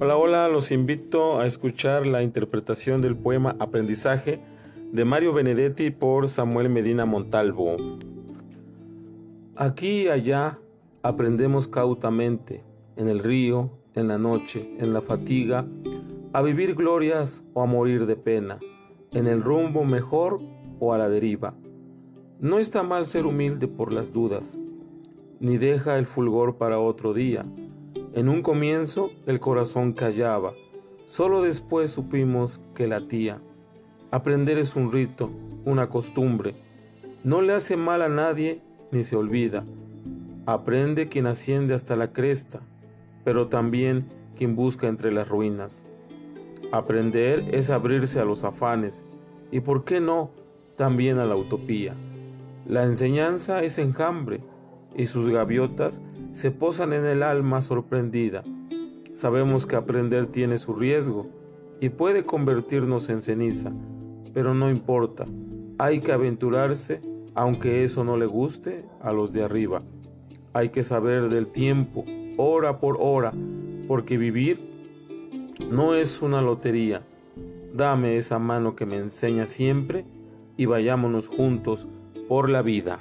los invito a escuchar la interpretación del poema Aprendizaje de Mario Benedetti por Samuel Medina Montalvo. Aquí y allá aprendemos cautamente, en el río, en la noche, en la fatiga, a vivir glorias o a morir de pena, en el rumbo mejor o a la deriva. No está mal ser humilde por las dudas, ni deja el fulgor para otro día. En un comienzo el corazón callaba, solo después supimos que latía. Aprender es un rito, una costumbre. No le hace mal a nadie ni se olvida. Aprende quien asciende hasta la cresta, pero también quien busca entre las ruinas. Aprender es abrirse a los afanes y, por qué no, también a la utopía. La enseñanza es enjambre y sus gaviotas se posan en el alma sorprendida. Sabemos que aprender tiene su riesgo y puede convertirnos en ceniza, pero no importa, hay que aventurarse aunque eso no le guste a los de arriba. Hay que saber del tiempo, hora por hora, porque vivir no es una lotería. Dame esa mano que me enseña siempre y vayámonos juntos por la vida.